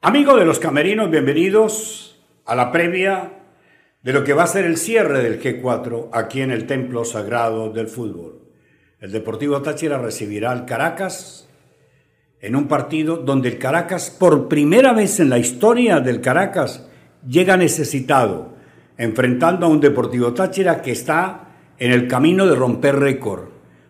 Amigos de los camerinos, bienvenidos a la previa de lo que va a ser el cierre del G4 aquí en el Templo Sagrado del Fútbol. El Deportivo Táchira recibirá al Caracas en un partido donde el Caracas, por primera vez en la historia del Caracas, llega necesitado, enfrentando a un Deportivo Táchira que está en el camino de romper récord.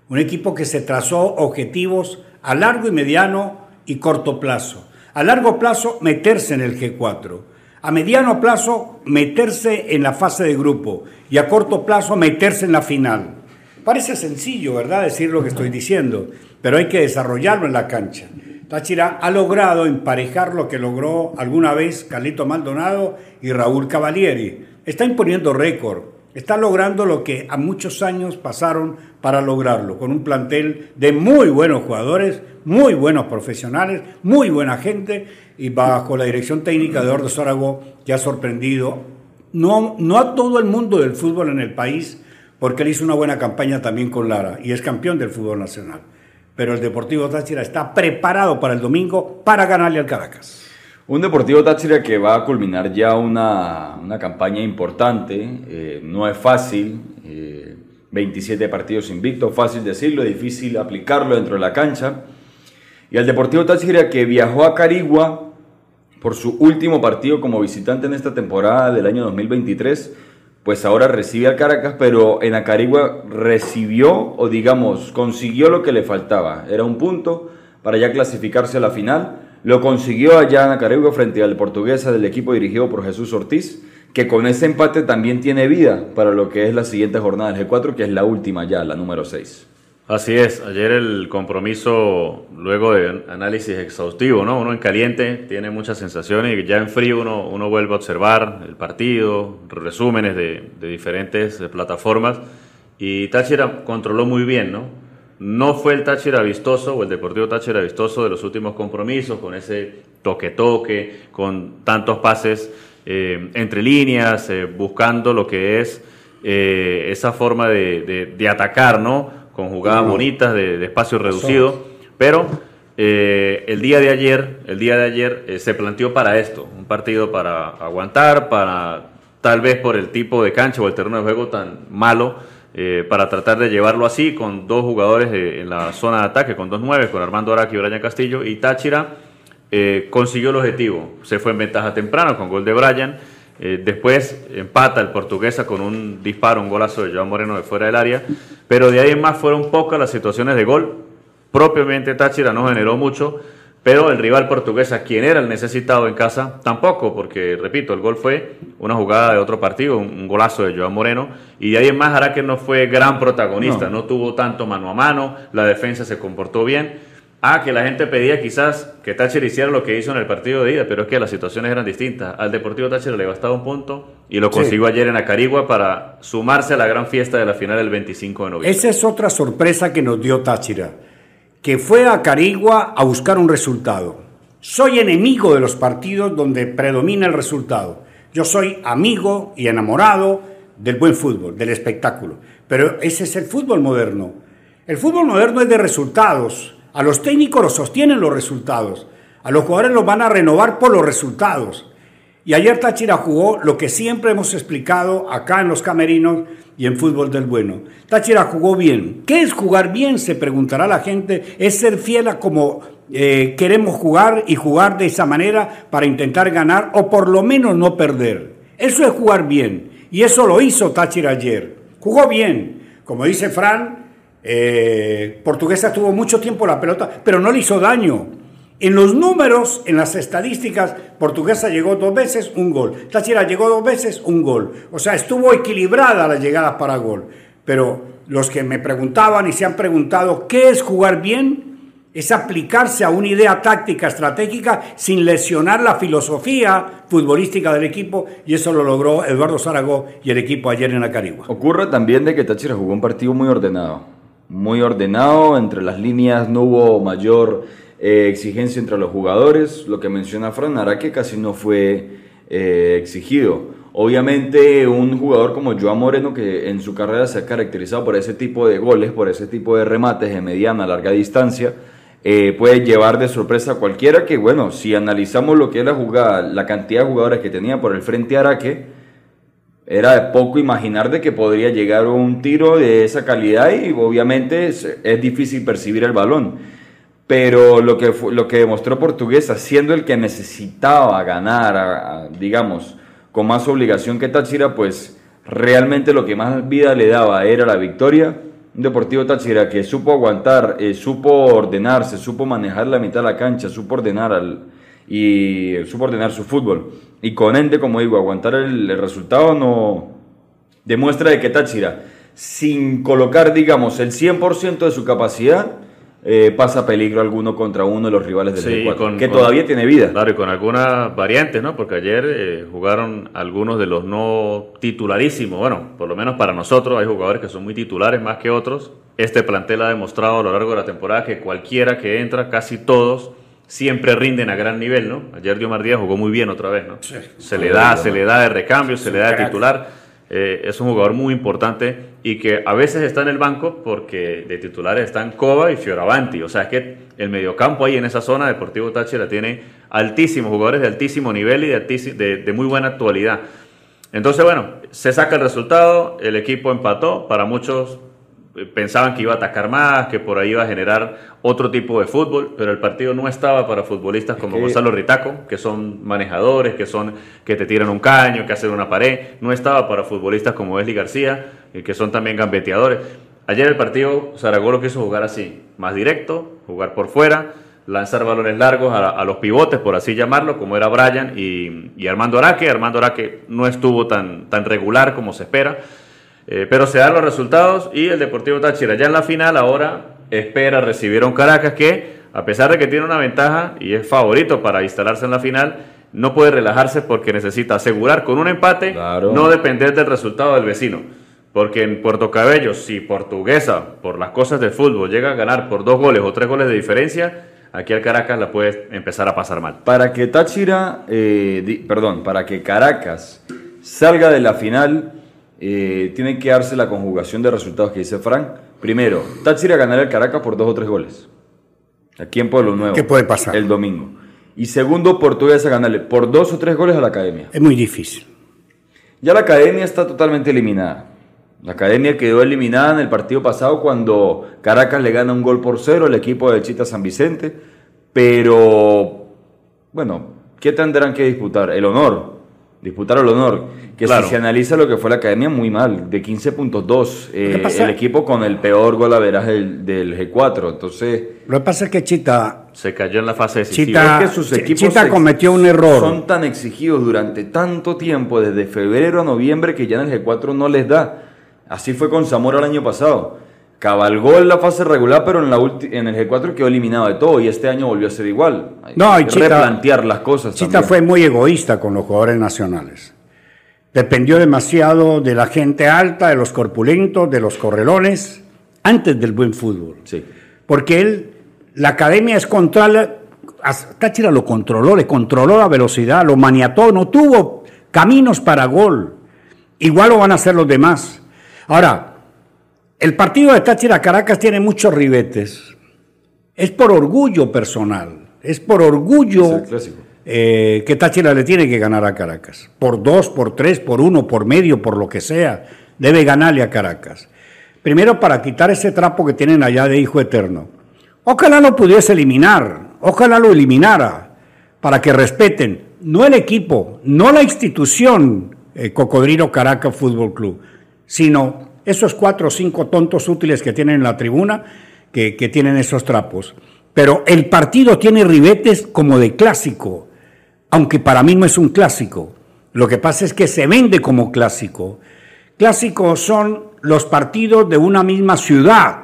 Un equipo que se trazó objetivos a largo y mediano y corto plazo a largo plazo, meterse en el G4. A mediano plazo, meterse en la fase de grupo. Y a corto plazo, meterse en la final. Parece sencillo, ¿verdad? Decir lo que estoy diciendo, pero hay que desarrollarlo en la cancha. Táchira ha logrado emparejar lo que logró alguna vez Carlito Maldonado y Raúl Cavalieri. Está imponiendo récord está logrando lo que a muchos años pasaron para lograrlo, con un plantel de muy buenos jugadores, muy buenos profesionales, muy buena gente y bajo la dirección técnica de Ordo Zarago que ha sorprendido no, no a todo el mundo del fútbol en el país, porque él hizo una buena campaña también con Lara y es campeón del fútbol nacional. Pero el Deportivo Táchira está preparado para el domingo para ganarle al Caracas. Un Deportivo Táchira que va a culminar ya una, campaña importante, eh, no es fácil, 27 eh, partidos invictos, fácil decirlo, difícil aplicarlo dentro de la cancha. Y al Deportivo Táchira que viajó a Carigua por su último partido como visitante en esta temporada del año 2023, pues ahora recibe al Caracas, pero en Acarigua recibió o digamos consiguió lo que le faltaba, era un punto para ya clasificarse a la final lo consiguió allá en Acarigua frente al Portuguesa del equipo dirigido por Jesús Ortiz, que con ese empate también tiene vida para lo que es la siguiente jornada del G4, que es la última ya, la número 6. Así es, ayer el compromiso, luego de análisis exhaustivo, ¿no? Uno en caliente tiene muchas sensaciones y ya en frío uno, uno vuelve a observar el partido, resúmenes de, de diferentes plataformas y Táchira controló muy bien, ¿no? No fue el Táchira vistoso o el Deportivo Táchira vistoso de los últimos compromisos, con ese toque-toque, con tantos pases eh, entre líneas, eh, buscando lo que es eh, esa forma de, atacar, ¿no? Con jugadas bonitas, de, espacio reducido. Pero el día de ayer, el día de ayer se planteó para esto, un partido para aguantar, para tal vez por el tipo de cancha o el terreno de juego tan malo eh, para tratar de llevarlo así, con dos jugadores en la zona de ataque, con dos nueve, con Armando Araki y Brian Castillo, y Táchira eh, consiguió el objetivo, se fue en ventaja temprano con gol de Brian, eh, después empata el portuguesa con un disparo, un golazo de Joan Moreno de fuera del área, pero de ahí en más fueron pocas las situaciones de gol, propiamente Táchira no generó mucho, pero el rival portugués, a quien era el necesitado en casa, tampoco, porque, repito, el gol fue una jugada de otro partido, un, golazo de Joan Moreno, y de ahí en más Araque no fue gran protagonista, no. tuvo tanto mano a mano, la defensa se comportó bien. Ah, que la gente pedía quizás que Táchira hiciera lo que hizo en el partido de ida, pero es que las situaciones eran distintas. Al Deportivo Táchira le bastaba un punto y lo consiguió ayer en Acarigua para sumarse a la gran fiesta de la final del 25 de noviembre. Esa es otra sorpresa que nos dio Táchira que fue a Carigua a buscar un resultado. Soy enemigo de los partidos donde predomina el resultado. Yo soy amigo y enamorado del buen fútbol, del espectáculo. Pero ese es el fútbol moderno. El fútbol moderno es de resultados. A los técnicos los sostienen los resultados. A los jugadores los van a renovar por los resultados. Y ayer Táchira jugó lo que siempre hemos explicado acá en los camerinos y en fútbol del bueno. Táchira jugó bien. ¿Qué es jugar bien? Se preguntará la gente. Es ser fiel a como eh, queremos jugar y jugar de esa manera para intentar ganar o por lo menos no perder. Eso es jugar bien. Y eso lo hizo Táchira ayer. Jugó bien. Como dice Fran, eh, Portuguesa tuvo mucho tiempo la pelota, pero no le hizo daño. En los números, en las estadísticas, Portuguesa llegó dos veces, un gol. Táchira llegó dos veces, un gol. O sea, estuvo equilibrada la llegada para gol. Pero los que me preguntaban y se han preguntado, ¿qué es jugar bien? Es aplicarse a una idea táctica, estratégica, sin lesionar la filosofía futbolística del equipo, y eso lo logró Eduardo Zaragoza y el equipo ayer en la Carigua. Ocurre también de que Táchira jugó un partido muy ordenado. Muy ordenado, entre las líneas no hubo mayor eh, exigencia entre los jugadores, lo que menciona Fran que casi no fue eh, exigido. Obviamente un jugador como Joan Moreno, que en su carrera se ha caracterizado por ese tipo de goles, por ese tipo de remates de mediana, larga distancia, eh, puede llevar de sorpresa a cualquiera que, bueno, si analizamos lo que es la jugada, la cantidad de jugadores que tenía por el frente Araque, era de poco imaginar de que podría llegar un tiro de esa calidad y obviamente es difícil percibir el balón. Pero lo que, lo que demostró Portuguesa, siendo el que necesitaba ganar, digamos, con más obligación que Táchira, pues realmente lo que más vida le daba era la victoria un Deportivo Táchira que supo aguantar, eh, supo ordenarse, supo manejar la mitad de la cancha, supo ordenar al, y supo ordenar su fútbol. Y con Ende, como digo, aguantar el, el resultado no demuestra de que Táchira, sin colocar, digamos, el 100% de su capacidad, eh, pasa peligro alguno contra uno de los rivales del Sí, G4, con- que con- todavía tiene vida. Claro, y con algunas variantes, ¿no? Porque ayer eh, jugaron algunos de los no titularísimos. Bueno, por lo menos para nosotros hay jugadores que son muy titulares más que otros. Este plantel ha demostrado a lo largo de la temporada que cualquiera que entra, casi todos, siempre rinden a gran nivel, ¿no? Ayer Diomar Díaz jugó muy bien otra vez, ¿no? Se le da, se le da de recambio, se le da de crack. titular. Eh, es un jugador muy importante y que a veces está en el banco porque de titulares están Cova y Fioravanti. O sea, es que el mediocampo ahí en esa zona, Deportivo Táchira, tiene altísimos jugadores de altísimo nivel y de, de, muy buena actualidad. Entonces, bueno, se saca el resultado, el equipo empató, para muchos pensaban que iba a atacar más, que por ahí iba a generar otro tipo de fútbol, pero el partido no estaba para futbolistas como que- Gonzalo Ritaco, que son manejadores, que son que te tiran un caño, que hacen una pared, no estaba para futbolistas como Wesley García, eh, que son también gambeteadores. Ayer el partido Zaragoza lo quiso jugar así, más directo, jugar por fuera, lanzar balones largos a, a los pivotes, por así llamarlo, como era Brian y, y Armando Araque. Armando Araque no estuvo tan, tan regular como se espera. Eh, pero se dan los resultados y el Deportivo Táchira ya en la final ahora espera recibir a un Caracas que, a pesar de que tiene una ventaja y es favorito para instalarse en la final, no puede relajarse porque necesita asegurar con un empate, Claro. no depender del resultado del vecino. Porque en Puerto Cabello, si Portuguesa, por las cosas del fútbol, llega a ganar por dos goles o tres goles de diferencia, aquí al Caracas la puede empezar a pasar mal. Para que Táchira, eh, di- perdón, para que Caracas salga de la final, eh, tiene que darse la conjugación de resultados que dice Frank. Primero, Táchira ganará el Caracas por dos o tres goles. Aquí en Pueblo Nuevo. ¿Qué puede pasar? El domingo. Y segundo, Portuguesa ganarle por dos o tres goles a la Academia. Es muy difícil. Ya la Academia está totalmente eliminada. La Academia quedó eliminada en el partido pasado cuando Caracas le gana un gol por cero al equipo de Chita San Vicente. Pero, bueno, ¿qué tendrán que disputar? El honor. Disputar el honor. Que Claro. si se analiza lo que fue la Academia, muy mal. De 15.2. eh, ¿Qué pasa? el equipo con el peor gol a veras del, del G4. Entonces, Lo que pasa es que Chita, Se cayó en la fase decisiva. Chita- es que sus equipos Chita cometió un error. Son tan exigidos durante tanto tiempo, desde febrero a noviembre, que ya en el G4 no les da. Así fue con Zamora el año pasado. Cabalgó en la fase regular, pero en, la en el G4 quedó eliminado de todo y este año volvió a ser igual. Hay No, y que Chita- replantear las cosas. Chita también. fue muy egoísta con los jugadores nacionales. Dependió demasiado de la gente alta, de los corpulentos, de los correlones, antes del buen fútbol. Sí. Porque él, la academia es contra Táchira lo controló, le controló la velocidad, lo maniató, no tuvo caminos para gol. Igual lo van a hacer los demás. Ahora, el partido de Táchira Caracas tiene muchos ribetes. Es por orgullo personal, es por orgullo Es eh, que Táchira le tiene que ganar a Caracas. Por dos, por tres, por uno, por medio, por lo que sea. Debe ganarle a Caracas. Primero para quitar ese trapo que tienen allá de hijo eterno. Ojalá lo pudiese eliminar, ojalá lo eliminara, para que respeten, no el equipo, no la institución eh, Cocodrilo Caracas Fútbol Club, sino esos cuatro o cinco tontos útiles que tienen en la tribuna, que, que tienen esos trapos. Pero el partido tiene ribetes como de clásico, aunque para mí no es un clásico. Lo que pasa es que se vende como clásico. Clásicos son los partidos de una misma ciudad,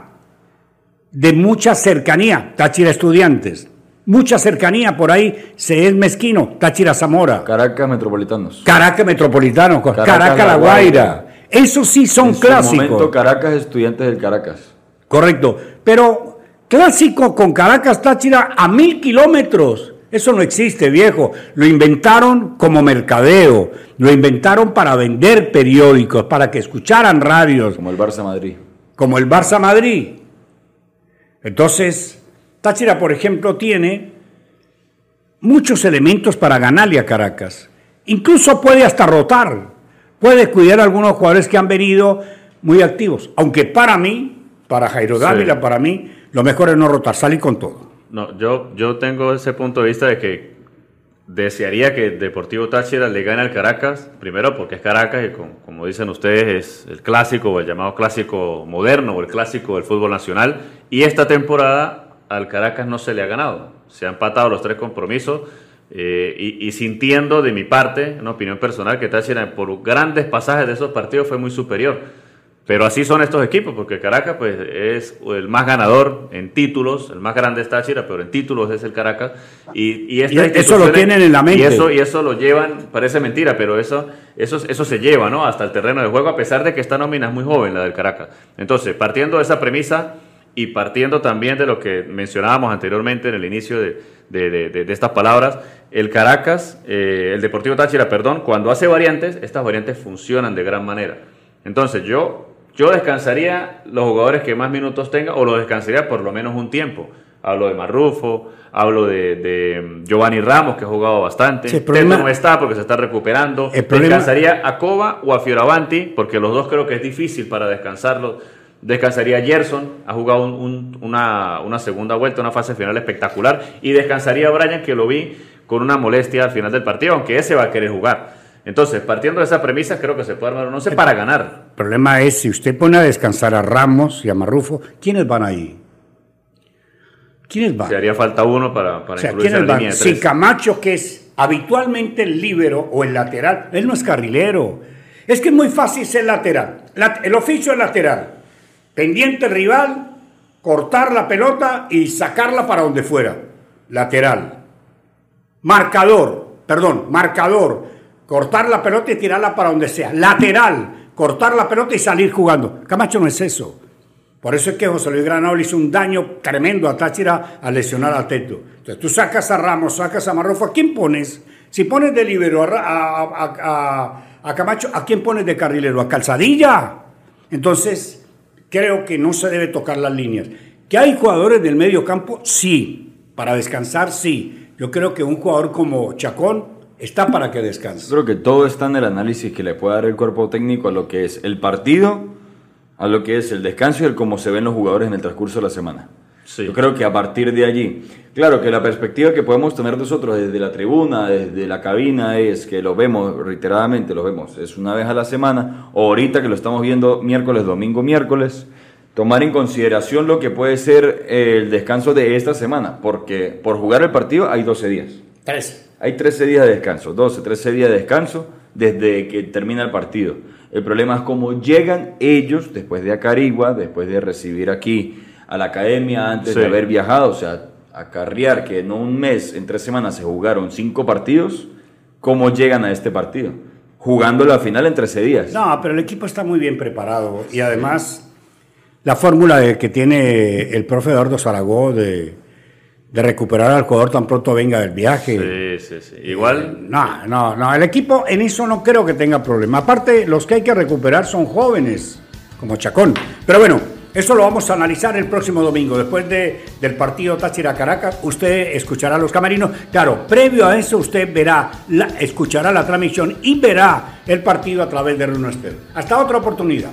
de mucha cercanía, Táchira Estudiantes, mucha cercanía por ahí, se es mezquino, Táchira Zamora, Caracas Metropolitanos. Caracas Metropolitano, Caracas, La La Guaira. Esos sí son en su clásicos. momento, Caracas Estudiantes del Caracas. Correcto. Pero clásico con Caracas Táchira a mil kilómetros. Eso no existe, viejo. Lo inventaron como mercadeo. Lo inventaron para vender periódicos, para que escucharan radios, Como el Barça Madrid. como el Barça Madrid. Entonces, Táchira, por ejemplo, tiene muchos elementos para ganarle a Caracas. Incluso puede hasta rotar, puede cuidar a algunos jugadores que han venido muy activos. Aunque para mí, para Jairo Dávila, para mí, lo mejor es no rotar, salir con todo. No, yo, yo tengo ese punto de vista de que desearía que Deportivo Táchira le gane al Caracas, primero porque es Caracas y como, dicen ustedes es el clásico o el llamado clásico moderno o el clásico del fútbol nacional y esta temporada al Caracas no se le ha ganado, se han empatado los tres compromisos eh, y, sintiendo de mi parte, una opinión personal, que Táchira por grandes pasajes de esos partidos fue muy superior. Pero así son estos equipos, porque Caracas pues, es el más ganador en títulos, el más grande es Táchira, pero en títulos es el Caracas. Y, eso lo tienen en la mente. Y eso, y eso lo llevan, parece mentira, pero eso, eso, eso se lleva ¿no? hasta el terreno de juego, a pesar de que esta nómina es muy joven, la del Caracas. Entonces, partiendo de esa premisa y partiendo también de lo que mencionábamos anteriormente en el inicio de, de, de, estas palabras, el Caracas, eh, el Deportivo Táchira, perdón, cuando hace variantes, estas variantes funcionan de gran manera. Entonces, yo yo descansaría los jugadores que más minutos tengan o lo descansaría por lo menos un tiempo. Hablo de Marrufo, hablo de, Giovanni Ramos, que ha jugado bastante. Sí, no está porque se está recuperando. Descansaría a Cova o a Fioravanti, porque los dos creo que es difícil para descansarlos. Descansaría Gerson, ha jugado una, una, segunda vuelta, una fase final espectacular. Y descansaría a Brian, que lo vi con una molestia al final del partido, aunque ese va a querer jugar. Entonces, partiendo de esa premisa, creo que se puede armar un once para ganar. El problema es, si usted pone a descansar a Ramos y a Marrufo, ¿quiénes van ahí? ¿Quiénes van? Se haría falta uno para, para incluir Si Camacho, que es habitualmente el líbero o el lateral, él no es carrilero. Es que es muy fácil ser lateral. el oficio es lateral. Pendiente rival, cortar la pelota y sacarla para donde fuera. Lateral. Marcador, perdón, marcador cortar la pelota y tirarla para donde sea. Lateral, cortar la pelota y salir jugando. Camacho no es eso. Por eso es que José Luis Granado le hizo un daño tremendo a Táchira al lesionar al teto. Entonces tú sacas a Ramos, sacas a Marrofo, ¿a quién pones? Si pones de libero a, Camacho, ¿a quién pones de carrilero? ¿A Calzadilla? Entonces, creo que no se debe tocar las líneas. ¿Que hay jugadores del medio campo? Sí. Para descansar, sí. Yo creo que un jugador como Chacón está para que descanse. Creo que todo está en el análisis que le puede dar el cuerpo técnico a lo que es el partido, a lo que es el descanso y el cómo se ven los jugadores en el transcurso de la semana. Yo creo que a partir de allí, claro que la perspectiva que podemos tener nosotros desde la tribuna, desde la cabina, es que lo vemos reiteradamente, lo vemos, es una vez a la semana, o ahorita que lo estamos viendo miércoles, domingo, miércoles, tomar en consideración lo que puede ser el descanso de esta semana, porque por jugar el partido hay 12 días. Tres. Hay 13 días de descanso, 12, 13 días de descanso desde que termina el partido. El problema es cómo llegan ellos después de Acarigua, después de recibir aquí a la academia, antes de haber viajado, o sea, acarrear que en un mes, en tres semanas se jugaron cinco partidos, ¿cómo llegan a este partido? Jugando la final en 13 días. No, pero el equipo está muy bien preparado y además la fórmula que tiene el profe Eduardo Zaragoza de de recuperar al jugador tan pronto venga del viaje. Sí, sí, sí. Igual. Eh, no, no, no. El equipo en eso no creo que tenga problema. Aparte, los que hay que recuperar son jóvenes, como Chacón. Pero bueno, eso lo vamos a analizar el próximo domingo. Después de, del partido Táchira Caracas, usted escuchará los camarinos. Claro, previo a eso, usted verá, la, escuchará la transmisión y verá el partido a través de Runo Hasta otra oportunidad.